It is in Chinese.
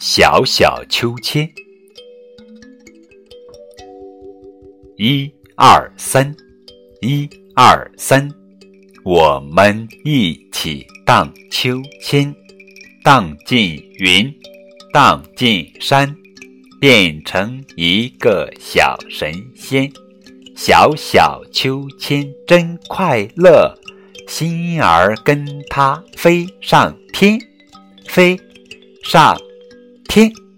小小秋千，一二三，一二三，我们一起荡秋千，荡进云，荡进山，变成一个小神仙。小小秋千真快乐，心儿跟它飞上天，飞上。天。